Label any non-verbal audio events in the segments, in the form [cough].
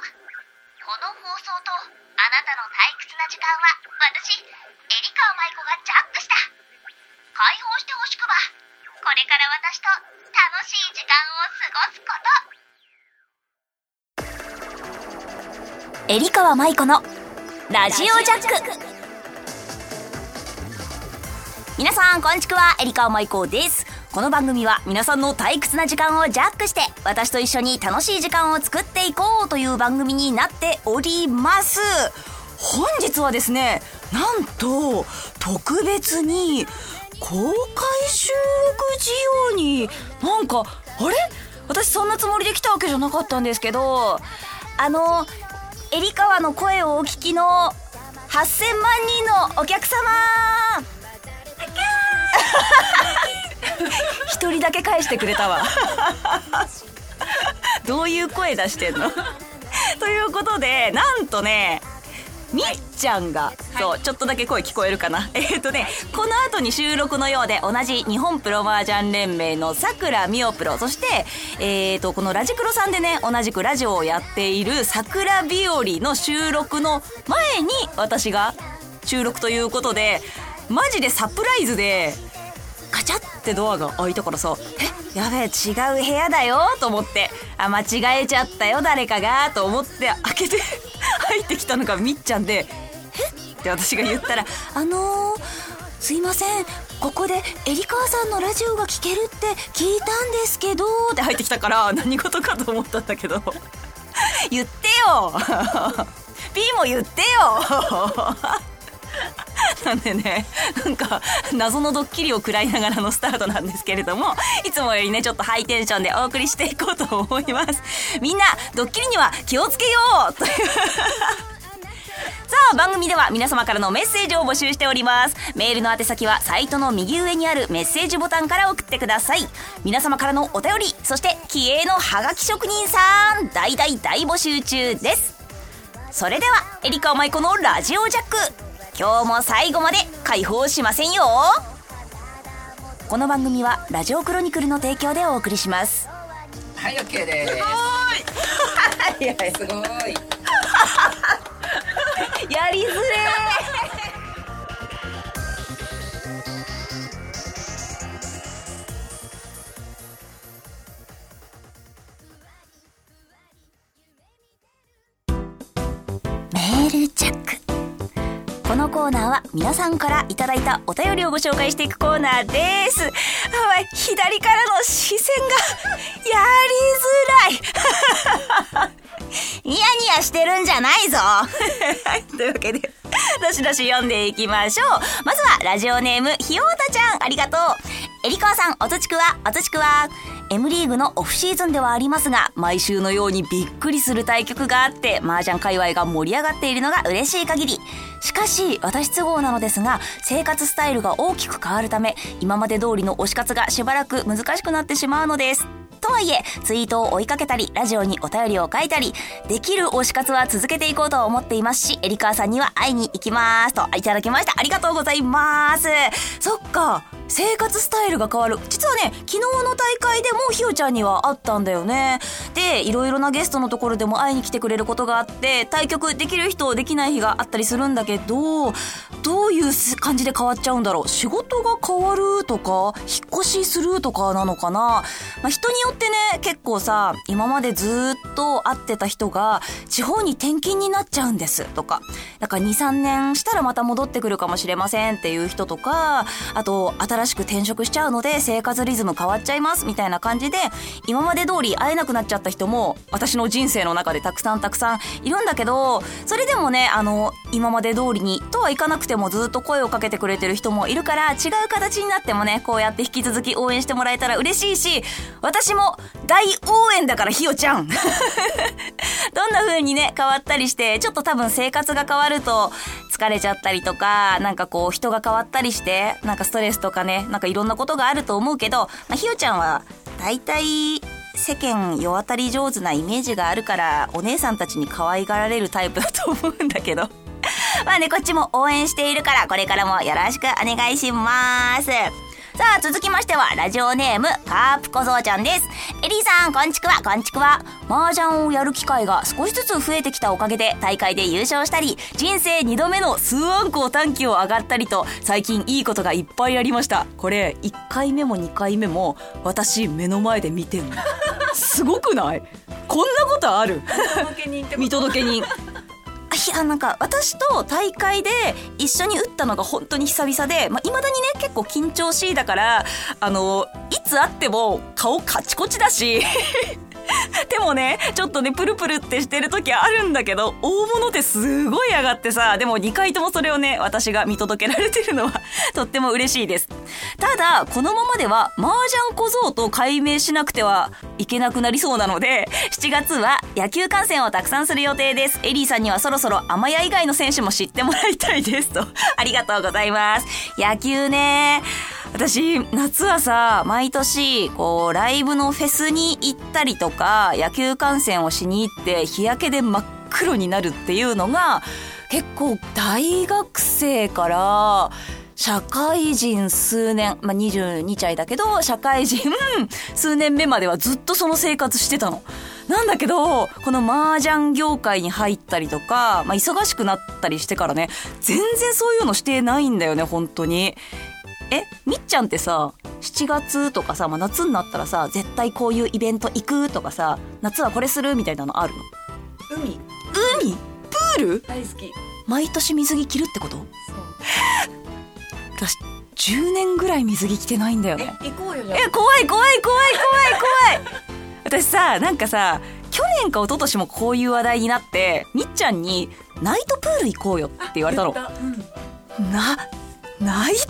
この放送とあなたの退屈な時間は私エリカ舞子がジャックした。解放してほしくば。これから私と楽しい時間を過ごすこと。エリカ舞子のラジオジャック。皆さんこんにちは。エリカ舞子です。この番組は皆さんの退屈な時間をジャックして私と一緒に楽しい時間を作っていこうという番組になっております。本日はですねなんと特別に公開収録事業になんかあれ？私そんなつもりで来たわけじゃなかったんですけどあのエリカワの声をお聞きの8000万人のお客様一人だけ返してくれたわ。どういう声出してんの？ということでなんとねみっちゃんが、そうちょっとだけ声聞こえるかな。えっ、とねこの後に収録のようで同じ日本プロマージャン連盟のさくらみおプロ。そしてえっ、とこのラジクロさんでね同じくラジオをやっているさくら日和の収録の前に私が収録ということでマジでサプライズでカチャってドアが開いたからさえやべえ違う部屋だよと思ってあ間違えちゃったよ誰かがと思って開けて [laughs] 入ってきたのがみっちゃんで「え？っ?」て私が言ったら「あのー、すいませんここでエリカワさんのラジオが聴けるって聞いたんですけど」って入ってきたから何事かと思ったんだけど [laughs] 言ってよ [laughs] P も言ってよなんでねなんか謎のドッキリを食らいながらのスタートなんですけれどもいつもよりねちょっとハイテンションでお送りしていこうと思います。みんなドッキリには気をつけようという。さあ番組では皆様からのメッセージを募集しております。メールの宛先はサイトの右上にあるメッセージボタンから送ってください。皆様からのお便りそして気鋭のハガキ職人さん大大大募集中です。それではエリカ舞子のラジオジャック。今日も最後まで解放しませんよこの番組はラジオクロニクルの提供でお送りしますはい、オッケーです。いやすごい。[laughs] [laughs] やりづれーナーは皆さんからいただいたお便りをご紹介していくコーナーです。あ左からの視線がやりづらい。[laughs] ニヤニヤしてるんじゃないぞはい、[laughs] というわけで、どしどし読んでいきましょう。まずは、ラジオネーム、ひようたちゃん、ありがとう。えりかわさん、おつちくわ、おつちくわ。M リーグのオフシーズンではありますが、毎週のようにびっくりする対局があって、麻雀界隈が盛り上がっているのが嬉しい限り。しかし、私都合なのですが、生活スタイルが大きく変わるため、今まで通りの推し活がしばらく難しくなってしまうのです。とはいえ、ツイートを追いかけたり、ラジオにお便りを書いたり、できる推し活は続けていこうと思っていますし、エリカーさんには会いに行きます。と、いただきました。ありがとうございます。そっか。生活スタイルが変わる。実はね、昨日の大会でもひよちゃんには会ったんだよね。で、いろいろなゲストのところでも会いに来てくれることがあって、対局できる人、できない日があったりするんだけど、どういう感じで変わっちゃうんだろう？仕事が変わるとか、引っ越しするとかなのかな？まあ、人によってね、結構さ、今までずっと会ってた人が、地方に転勤になっちゃうんですとか、だから2、3年したらまた戻ってくるかもしれませんっていう人とか、あと、新しく転職しちゃうので生活リズム変わっちゃいますみたいな感じで、今まで通り会えなくなっちゃった人も、私の人生の中でたくさんたくさんいるんだけど、それでもね、あの、今まで通りにとはいかなくてもずっと声をかけてくれてる人もいるから、違う形になってもね、こうやって引き続き応援してもらえたら嬉しいし、私も大応援だからひよちゃん。[laughs] どんな風にね、変わったりして、ちょっと多分生活が変わると疲れちゃったりとか、なんかこう人が変わったりして、なんかストレスとかね、ねなんかいろんなことがあると思うけど、まあ、ひよちゃんは大体世間世渡り上手なイメージがあるから、お姉さんたちに可愛がられるタイプだと思うんだけど。[laughs] まあね、こっちも応援しているから、これからもよろしくお願いします。ささあ続きましてはラジオネームカープ小僧ちゃんです。エリーさんこんちくわ。こんちくわ。麻雀をやる機会が少しずつ増えてきたおかげで大会で優勝したり人生2度目の数アンコ短期を上がったりと最近いいことがいっぱいありました。これ1回目も2回目も私目の前で見てんの。すごくない？こんなことある？見届け人いやなんか私と大会で一緒に打ったのが本当に久々でいまあ、未だにね結構緊張しいだからあのいつ会っても顔カチコチだし。手もね、ちょっとね、プルプルってしてる時あるんだけど、大物ってすごい上がってさ、でも2回ともそれをね、私が見届けられてるのは [laughs] とっても嬉しいです。ただ、このままでは、麻雀小僧と解明しなくてはいけなくなりそうなので、7月は野球観戦をたくさんする予定です。エリーさんにはそろそろ甘屋以外の選手も知ってもらいたいですと。ありがとうございます。野球ね。私、夏はさ、毎年、こう、ライブのフェスに行ったりとか、野球観戦をしに行って、日焼けで真っ黒になるっていうのが、結構大学生から、社会人数年、まあ、22歳だけど、社会人数年目まではずっとその生活してたの。なんだけど、この麻雀業界に入ったりとか、まあ、忙しくなったりしてからね、全然そういうのしてないんだよね、本当に。えみっちゃんってさ7月とかさ、まあ、夏になったらさ絶対こういうイベント行くとかさ夏はこれするみたいなのあるの？海。海？プール？大好き。毎年水着着るってこと？そう。私10年ぐらい水着着てないんだよね。行こうよじゃえ怖い怖い怖い怖い怖い！[laughs] 私さなんかさ去年か一昨年もこういう話題になってみっちゃんに「ナイトプール行こうよ」って言われたの。うん。なナイト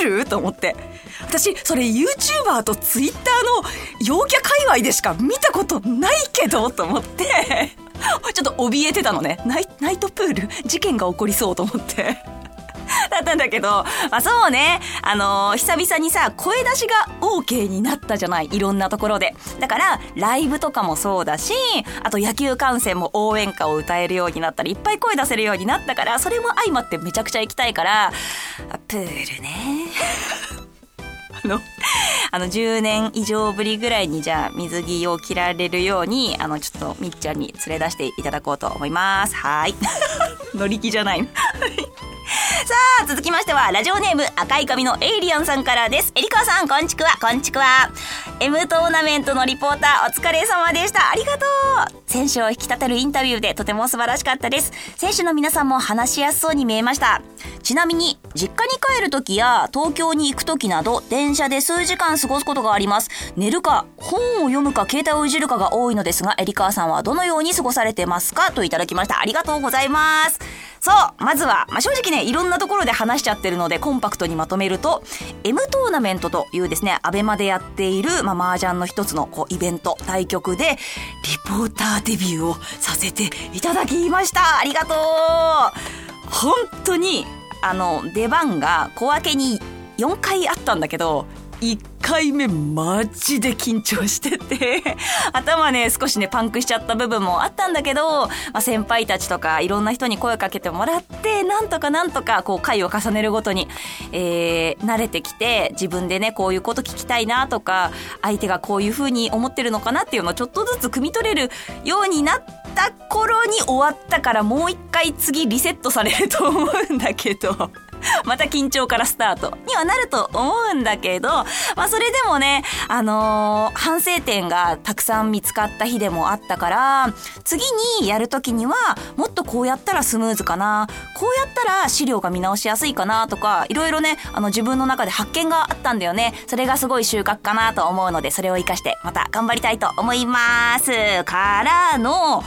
プール？と思って。私それ YouTuber と Twitter の陽キャ界隈でしか見たことないけどと思って。[laughs] ちょっと怯えてたのね。ナイナイトプール？事件が起こりそうと思って。[laughs] だったんだけど、まあそうね、あのー、久々にさ、声出しが OK になったじゃない、いろんなところで。だから、ライブとかもそうだし、あと野球観戦も応援歌を歌えるようになったり、いっぱい声出せるようになったから、それも相まってめちゃくちゃ行きたいから、プールね。[laughs] あの、あの、10年以上ぶりぐらいに、じゃあ、水着を着られるように、あの、ちょっと、みっちゃんに連れ出していただこうと思います。はい。[laughs] 乗り気じゃない。さあ、続きましては、ラジオネーム赤い髪のエイリアンさんからです。えりかさん、こんちくわ、こんちくわ。M トーナメントのリポーター、お疲れ様でした。ありがとう。選手を引き立てるインタビューでとても素晴らしかったです。選手の皆さんも話しやすそうに見えました。ちなみに、実家に帰るときや東京に行くときなど、電車で数時間過ごすことがあります。寝るか、本を読むか、携帯をいじるかが多いのですが、エリカーさんはどのように過ごされてますか？といただきました。ありがとうございます。そう、まずは、まあ、正直ね、いろんなところで話しちゃってるので、コンパクトにまとめると、M トーナメントというですね、アベマでやっている、まあ、麻雀の一つのこうイベント、対局で、リポーターデビューをさせていただきました。ありがとう本当に、あの、出番が小分けに4回あったんだけど、1回目マジで緊張してて [laughs] 頭ね、少しね、パンクしちゃった部分もあったんだけど、まあ、先輩たちとかいろんな人に声かけてもらって、なんとかなんとか、こう、回を重ねるごとに、えー、慣れてきて、自分でね、こういうこと聞きたいなとか、相手がこういう風に思ってるのかなっていうのをちょっとずつ汲み取れるようになった頃に終わったからもう一回次リセットされると思うんだけど。[laughs] また緊張からスタートにはなると思うんだけど、まあそれでもね、あのー、反省点がたくさん見つかった日でもあったから、次にやるときには、もっとこうやったらスムーズかな、こうやったら資料が見直しやすいかなとか、いろいろね、あの自分の中で発見があったんだよね。それがすごい収穫かなと思うので、それを活かしてまた頑張りたいと思います。からの、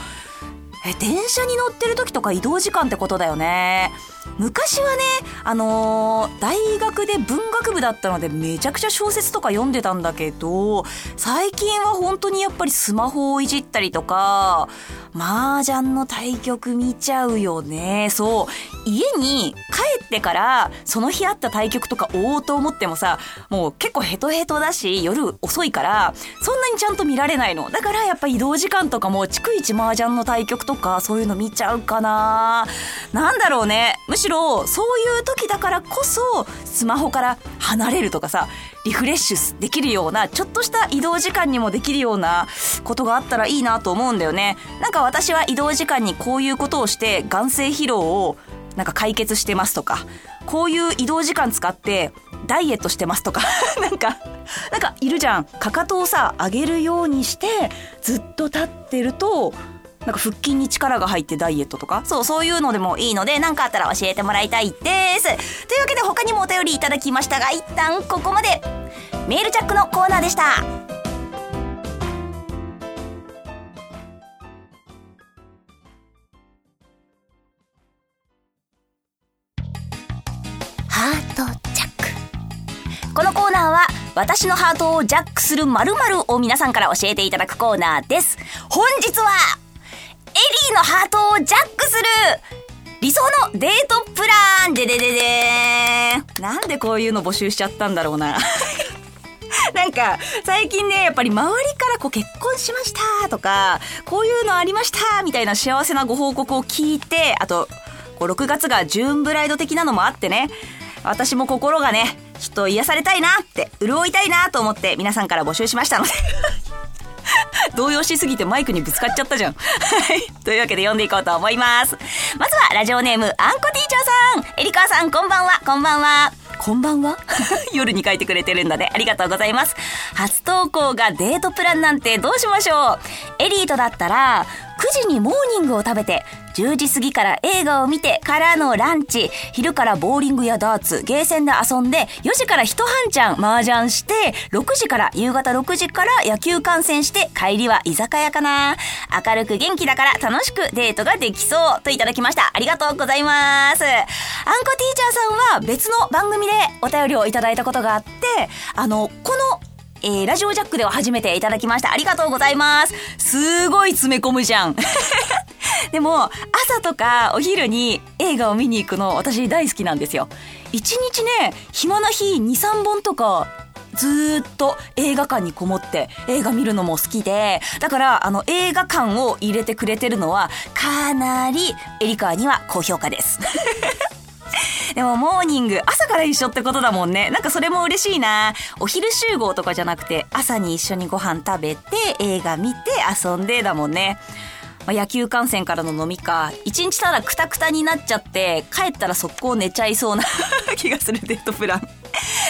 え、電車に乗ってる時とか移動時間ってことだよね。昔はね、あのー、大学で文学部だったのでめちゃくちゃ小説とか読んでたんだけど、最近は本当にやっぱりスマホをいじったりとか、麻雀の対局見ちゃうよね。そう。家に帰ってからその日あった対局とか追おうと思ってもさ、もう結構ヘトヘトだし、夜遅いから、そんなにちゃんと見られないの。だからやっぱ移動時間とかも逐一麻雀の対局とかそういうの見ちゃうかななんだろうねむしろそういう時だからこそスマホから離れるとかさリフレッシュできるようなちょっとした移動時間にもできるようなことがあったらいいなと思うんだよね。なんか私は移動時間にこういうことをして眼性疲労をなんか解決してますとかこういう移動時間使ってダイエットしてますとか [laughs] なんかなんかいるじゃん。かかとをさ上げるようにしてずっと立ってるとなんか腹筋に力が入ってダイエットとか？そうそういうのでもいいので何かあったら教えてもらいたいです。というわけで他にもお便りいただきましたが一旦ここまで。メールチャックのコーナーでした。このコーナーは私のハートをジャックする〇〇を皆さんから教えていただくコーナーです。本日はエリーのハートをジャックする理想のデートプランででででなんでこういうの募集しちゃったんだろうな。[laughs] なんか、最近ね、やっぱり周りからこう結婚しましたとか、こういうのありましたみたいな幸せなご報告を聞いて、あと、こう6月がジューンブライド的なのもあってね、私も心がね、ちょっと癒されたいなって、潤いたいなと思って皆さんから募集しましたので。動揺しすぎてマイクにぶつかっちゃったじゃん。[laughs] はい。というわけで読んでいこうと思います。まずはラジオネーム、あんこティーチャーさん。エリカさん、こんばんは、こんばんは。こんばんは？[laughs] 夜に書いてくれてるんだね。ありがとうございます。初投稿がデートプランなんてどうしましょうエリートだったら、9時にモーニングを食べて、10時過ぎから映画を見てからのランチ、昼からボーリングやダーツ、ゲーセンで遊んで、4時から一半ちゃん麻雀して、6時から夕方6時から野球観戦して、帰りは居酒屋かな。明るく元気だから楽しくデートができそうといただきました。ありがとうございます。あんこティーチャーさんは別の番組でお便りをいただいたことがあって、あの、このえー、ラジオジャックでは初めていただきました。ありがとうございます。すごい詰め込むじゃん。[laughs] でも、朝とかお昼に映画を見に行くの私大好きなんですよ。一日ね、暇な日2、3本とかずっと映画館にこもって映画見るのも好きで、だからあの映画館を入れてくれてるのはかなりエリカーには高評価です。[laughs] [laughs] でもモーニング、朝から一緒ってことだもんね。なんかそれも嬉しいな。お昼集合とかじゃなくて、朝に一緒にご飯食べて、映画見て、遊んでだもんね。まあ、野球観戦からの飲みか、一日ただクタクタになっちゃって、帰ったら速攻寝ちゃいそうな [laughs] 気がするデートプラン。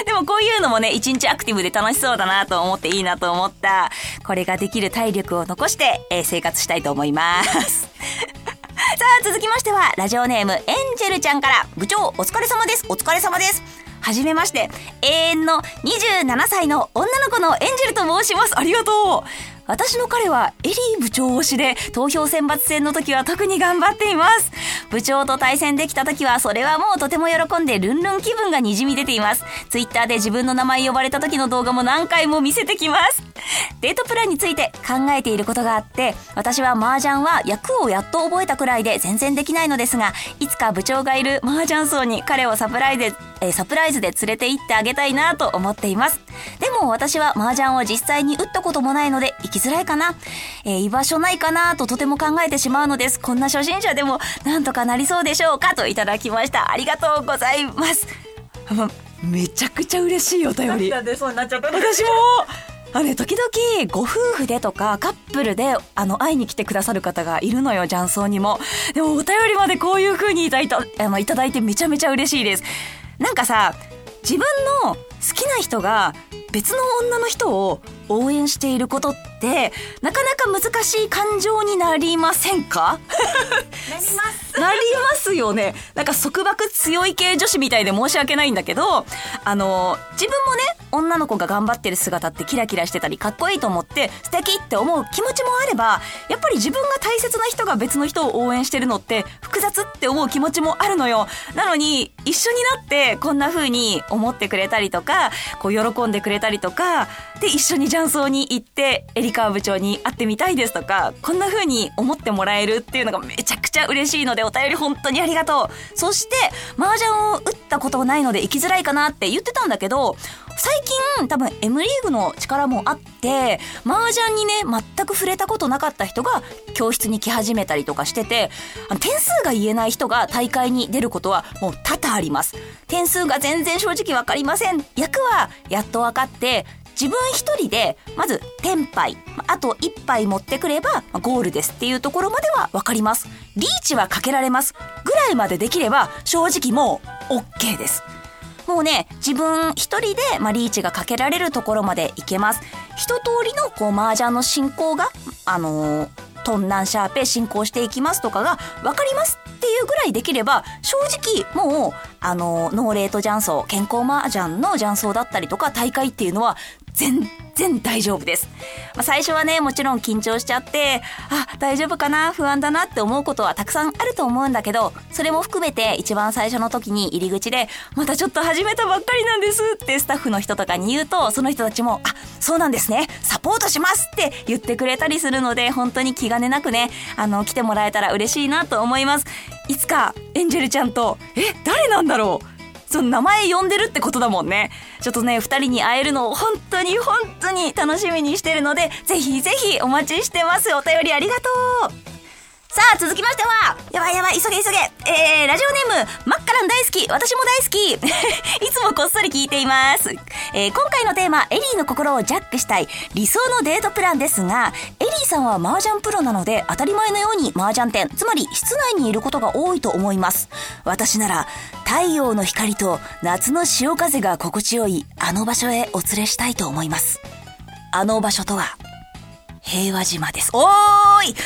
でもこういうのもね、一日アクティブで楽しそうだなと思っていいなと思った。これができる体力を残して、えー、生活したいと思います。[laughs] さあ、続きましては、ラジオネーム、エンジェルちゃんから、部長、お疲れ様です。お疲れ様です。はじめまして、永遠の27歳の女の子のエンジェルと申します。ありがとう。私の彼はエリー部長推しで投票選抜戦の時は特に頑張っています。部長と対戦できた時はそれはもうとても喜んでルンルン気分がにじみ出ています。ツイッターで自分の名前呼ばれた時の動画も何回も見せてきます。デートプランについて考えていることがあって、私は麻雀は役をやっと覚えたくらいで全然できないのですが、いつか部長がいる麻雀層に彼をサプライズえ、サプライズで連れて行ってあげたいなと思っています。でも私は麻雀を実際に打ったこともないのできづらいかな。えー、居場所ないかなととても考えてしまうのです。こんな初心者でもなんとかなりそうでしょうかといただきました。ありがとうございます。めちゃくちゃ嬉しいお便り。私もあね、時々ご夫婦でとかカップルであの会いに来てくださる方がいるのよ、雀荘にも。でもお便りまでこういう風にいただいた、あの、いただいてめちゃめちゃ嬉しいです。なんかさ自分の好きな人が別の女の人を応援していることってなかなか難しい感情になりませんか？なります。なりますよね。なんか束縛強い系女子みたいで申し訳ないんだけどあの自分もね女の子が頑張ってる姿ってキラキラしてたりかっこいいと思って素敵って思う気持ちもあればやっぱり自分が大切な人が別の人を応援してるのって複雑って思う気持ちもあるのよ。なのに一緒になってこんな風に思ってくれたりとかこう喜んでくれたりとかで一緒に雀荘に行ってエリカ部長に会ってみたいですとかこんな風に思ってもらえるっていうのがめちゃくちゃちゃ嬉しいのでお便り本当にありがとう。そして麻雀を打ったことないので行きづらいかなって言ってたんだけど最近多分 M リーグの力もあって麻雀にね全く触れたことなかった人が教室に来始めたりとかしてて点数が言えない人が大会に出ることはもう多々あります。点数が全然正直わかりません。役はやっと分かって自分一人でまず天杯あと一杯持ってくればゴールですっていうところまでは分かります。リーチはかけられます。ぐらいまでできれば正直もう OK です。もうね、自分一人で、まあ、リーチがかけられるところまでいけます。一通りの、こう、麻雀の進行が、あのー、トンナンシャーペ進行していきますとかが分かりますっていうぐらいできれば、正直、もう、あの、ノーレート雀荘、健康麻雀の雀荘だったりとか、大会っていうのは、全然大丈夫です。まあ、最初はね、もちろん緊張しちゃって、あ、大丈夫かな不安だなって思うことはたくさんあると思うんだけど、それも含めて一番最初の時に入り口で、またちょっと始めたばっかりなんですってスタッフの人とかに言うと、その人たちも、あ、そうなんですね、サポートしますって言ってくれたりするので、本当に気兼ねなくね、あの、来てもらえたら嬉しいなと思います。いつか、エンジェルちゃんと、え、誰なんだろう？その名前呼んでるってことだもんね。ちょっとね、二人に会えるのを本当に本当に楽しみにしてるので、ぜひぜひお待ちしてます。お便りありがとうさあ、続きましては、やばいやばい、急げ急げ。えー、ラジオネーム、マッカラン大好き、私も大好き。[laughs] いつもこっそり聞いています。えー、今回のテーマ、エリーの心をジャックしたい、理想のデートプランですが、エリーさんは麻雀プロなので、当たり前のように麻雀店、つまり室内にいることが多いと思います。私なら、太陽の光と夏の潮風が心地よい、あの場所へお連れしたいと思います。あの場所とは、平和島です。おーい [laughs]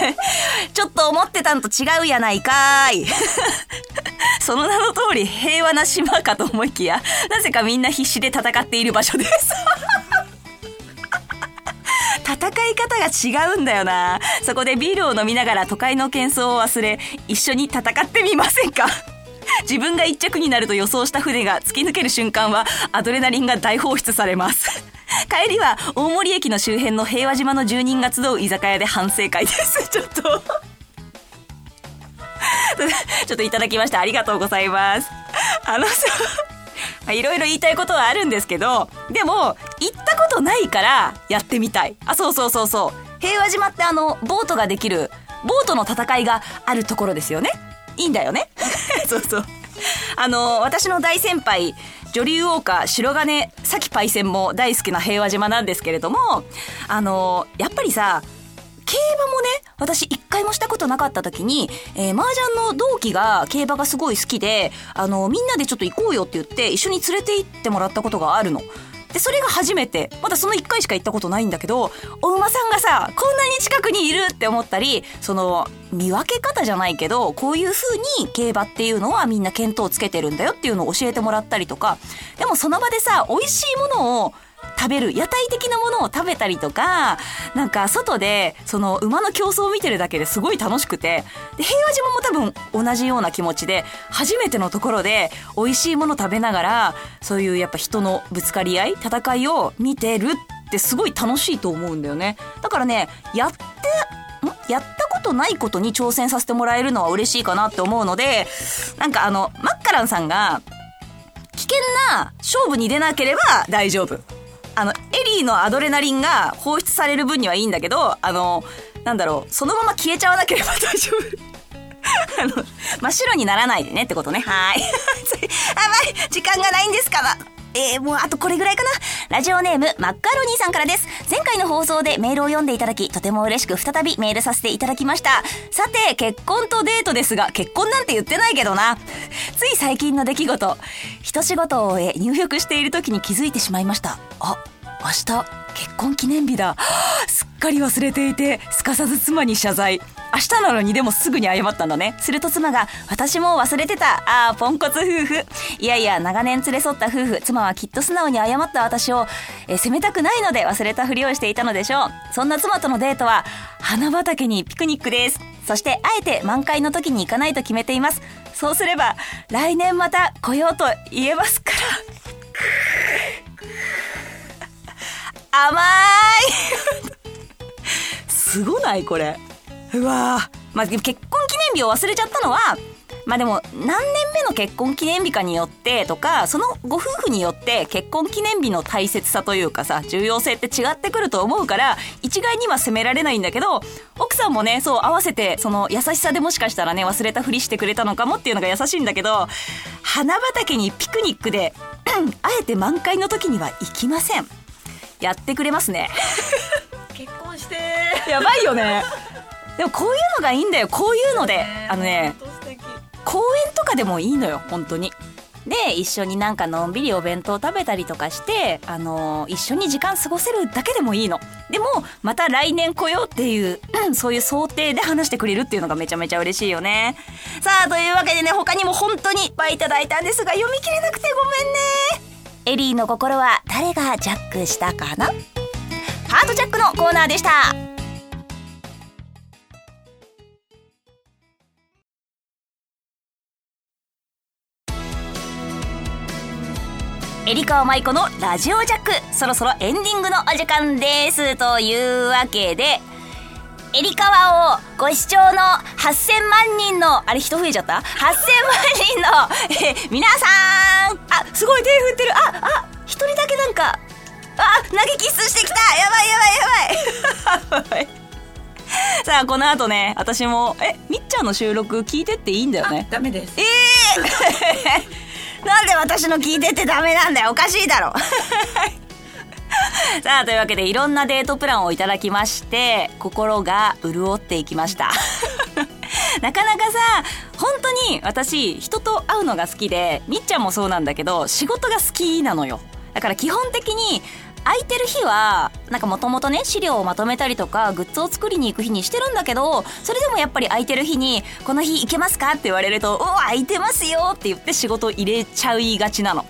[laughs] ちょっと思ってたんと違うやないかーい。[laughs] その名の通り平和な島かと思いきや、なぜかみんな必死で戦っている場所です。戦い方が違うんだよな。そこでビールを飲みながら都会の喧騒を忘れ、一緒に戦ってみませんか？自分が一着になると予想した船が突き抜ける瞬間は、アドレナリンが大放出されます。帰りは大森駅の周辺の平和島の住人が集う居酒屋で反省会です。[laughs] ちょっと [laughs] ちょっといただきました。ありがとうございます。あのさ、いろいろ言いたいことはあるんですけど、でも、行ったことないからやってみたい。あ、そうそうそうそう。平和島ってあの、ボートができる、ボートの戦いがあるところですよね。いいんだよね。[laughs] そうそう。あの、私の大先輩、女流王家白金咲パイセンも大好きな平和島なんですけれども、あの、やっぱりさ、競馬もね、私一回もしたことなかった時に、えー、麻雀の同期が競馬がすごい好きで、あの、みんなでちょっと行こうよって言って一緒に連れて行ってもらったことがあるの。で、それが初めて。まだその1回しか行ったことないんだけど、お馬さんがさ、こんなに近くにいるって思ったり、その、見分け方じゃないけど、こういう風に競馬っていうのはみんな見当をつけてるんだよっていうのを教えてもらったりとか、でもその場でさ、美味しいものを食べる、屋台的なものを食べたりとか、なんか外で、その馬の競争を見てるだけですごい楽しくて、で、平和島も多分同じような気持ちで、初めてのところで美味しいもの食べながら、そういうやっぱ人のぶつかり合い、戦いを見てるってすごい楽しいと思うんだよね。だからね、やって、ん？やったことないことに挑戦させてもらえるのは嬉しいかなって思うので、なんかあの、マッカランさんが、危険な勝負に出なければ大丈夫。あの、エリーのアドレナリンが放出される分にはいいんだけど、あの、なんだろう、そのまま消えちゃわなければ大丈夫。[laughs] あの、真っ白にならないでねってことね。はい。[laughs] あ、まい、時間がないんですから。えー、もうあとこれぐらいかな。ラジオネーム、マッカロニーさんからです。前回の放送でメールを読んでいただき、とても嬉しく再びメールさせていただきました。さて、結婚とデートですが、結婚なんて言ってないけどな。つい最近の出来事。一仕事を終え、入浴している時に気づいてしまいました。あ、明日、結婚記念日だ。すっかり忘れていて、すかさず妻に謝罪。明日なのにでもすぐに謝ったんだね。すると妻が、私も忘れてた。ああ、ポンコツ夫婦。いやいや、長年連れ添った夫婦。妻はきっと素直に謝った私を、え責めたくないので忘れたふりをしていたのでしょう。そんな妻とのデートは、花畑にピクニックです。そして、あえて満開の時に行かないと決めています。そうすれば、来年また来ようと言えますから。甘いすごない？これうわまあ、結婚記念日を忘れちゃったのはまあでも何年目の結婚記念日かによってとかそのご夫婦によって結婚記念日の大切さというかさ重要性って違ってくると思うから一概には責められないんだけど奥さんもねそう合わせてその優しさでもしかしたらね忘れたふりしてくれたのかもっていうのが優しいんだけど花畑にピクニックで [clears throat] あえて満開の時には行きません。やってくれますね。[laughs] 結婚してやばいよねでもこういうのがいいんだよ。こういうので。あのね公園とかでもいいのよ。本当に。で一緒になんかのんびりお弁当食べたりとかして、あのー一緒に時間過ごせるだけでもいいの。でもまた来年来ようっていう、うんそういう想定で話してくれるっていうのがめちゃめちゃ嬉しいよね。さあというわけでね他にも本当にいっぱいいただいたんですが読み切れなくてごめんね。エリーの心は誰がジャックしたかな？ハートジャックのコーナーでしたエリカワマイコのラジオジャック。そろそろエンディングのお時間です。というわけでエリカワをご視聴の8000万人のあれ人増えちゃった ?8000 万人の、え [laughs] ー皆さん。あすごい手振ってる。ああ一人だけなんかあ投げキッスしてきた。やばいやばいやばい。さあこの後ね私もえみっちゃんの収録聞いてっていいんだよね？ダメです。ええなんで私の聞いてってダメなんだよ。おかしいだろ。[laughs] さあというわけでいろんなデートプランをいただきまして心が潤っていきました。[laughs] なかなかさ本当に私人と会うのが好きでみっちゃんもそうなんだけど仕事が好きなのよ。だから基本的に空いてる日はなんかもともとね資料をまとめたりとかグッズを作りに行く日にしてるんだけどそれでもやっぱり空いてる日に「この日行けますか?」って言われると「お空いてますよ」って言って仕事入れちゃいがちなの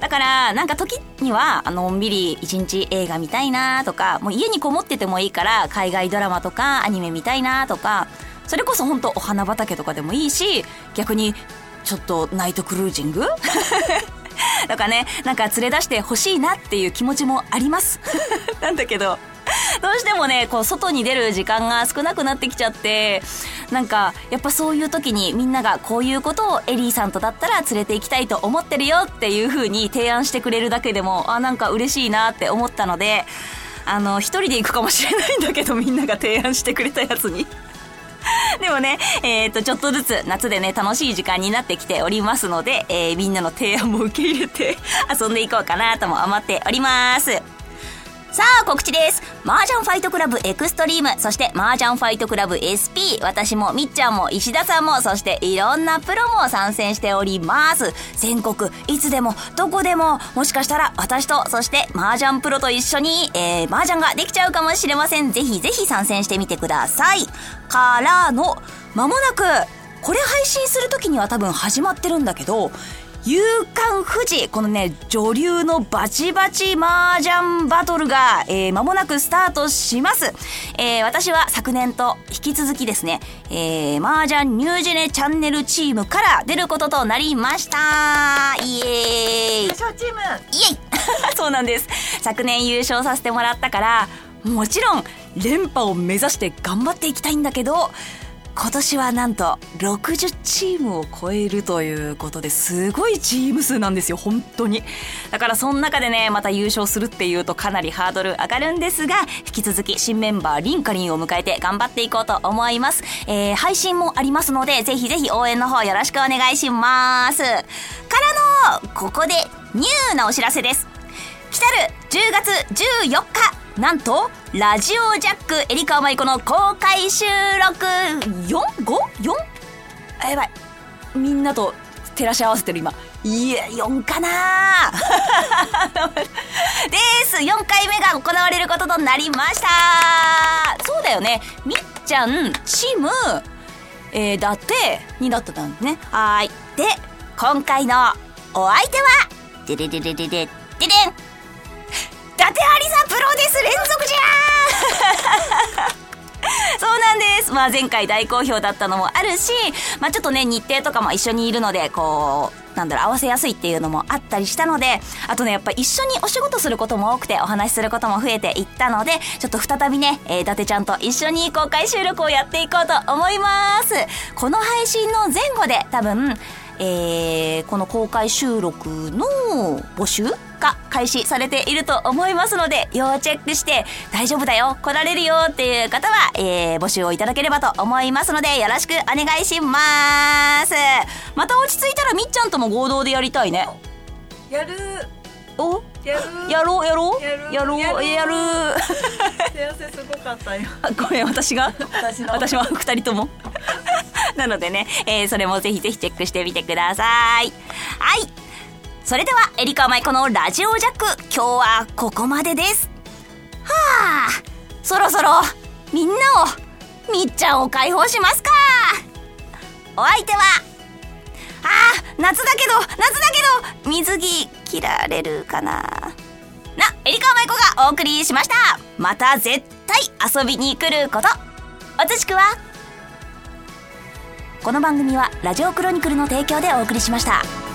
だからなんか時にはあのんびり一日映画見たいなとかもう家にこもっててもいいから海外ドラマとかアニメ見たいなとかそれこそ本当お花畑とかでもいいし逆にちょっとナイトクルージング？[laughs] とかねなんか連れ出してほしいなっていう気持ちもあります [laughs] なんだけどどうしてもねこう外に出る時間が少なくなってきちゃってなんかやっぱそういう時にみんながこういうことをエリーさんとだったら連れて行きたいと思ってるよっていう風に提案してくれるだけでもあなんか嬉しいなって思ったのであの一人で行くかもしれないんだけどみんなが提案してくれたやつに。[laughs] でもね、えっ、と、ちょっとずつ夏でね、楽しい時間になってきておりますので、えーみんなの提案も受け入れて遊んでいこうかなとも思っております。さあ、告知です。麻雀ファイトクラブエクストリーム、そして麻雀ファイトクラブ SP、私もみっちゃんも石田さんも、そしていろんなプロも参戦しております。全国、いつでも、どこでも、もしかしたら私と、そして麻雀プロと一緒に、えー、麻雀ができちゃうかもしれません。ぜひぜひ参戦してみてください。からの、まもなく、これ配信する時には多分始まってるんだけど、夕刊富士このね女流のバチバチ麻雀バトルが、えー間もなくスタートします、えー私は昨年と引き続きですね、えー、麻雀ニュージェネチャンネルチームから出ることとなりました。イエーイ。優勝チーム。イエイ。[laughs] そうなんです。昨年優勝させてもらったからもちろん連覇を目指して頑張っていきたいんだけど今年はなんと60チームを超えるということですごいチーム数なんですよ本当に。だからその中でねまた優勝するっていうとかなりハードル上がるんですが引き続き新メンバーリンカリンを迎えて頑張っていこうと思います、えー配信もありますのでぜひぜひ応援の方よろしくお願いします。からのここでニューなお知らせです。来たる10月14日なんとラジオジャックエリカマイコの公開収録。4?5?4? やばい。みんなと照らし合わせてる今。いや4かな。[laughs] です。4回目が行われることとなりました。そうだよね。みっちゃんチームえー、だってになってたんですね。はい。で今回のお相手はででででででででん。伊達ありさ連続じゃー [laughs] そうなんですま。あ前回大好評だったのもあるし、まあちょっとね、日程とかも一緒にいるので、こう、なんだろう、合わせやすいっていうのもあったりしたので、あとね、やっぱ一緒にお仕事することも多くて、お話しすることも増えていったので、ちょっと再びね、えー、伊達ちゃんと一緒に公開収録をやっていこうと思います。この配信の前後で多分、えー、この公開収録の募集が開始されていると思いますので、要チェックして、大丈夫だよ、来られるよっていう方は、えー、募集をいただければと思いますので、よろしくお願いします。また落ち着いたらみっちゃんとも合同でやりたいね。やる。お？やる。やろうやろう？やる。やろう？やる。やる。手汗すごかったよ。[laughs] ごめん私が？私の。私は二人とも [laughs] なのでね、えーそれもぜひぜひチェックしてみてください。はい。それではエリカ舞子のラジオジャック今日はここまでです。はあ。そろそろみんなをみっちゃんを解放しますか。お相手はあー夏だけど夏だけど水着着られるかな。な、エリカ舞子がお送りしました。また絶対遊びに来ること。おつしくはこの番組はラジオクロニクルの提供でお送りしました。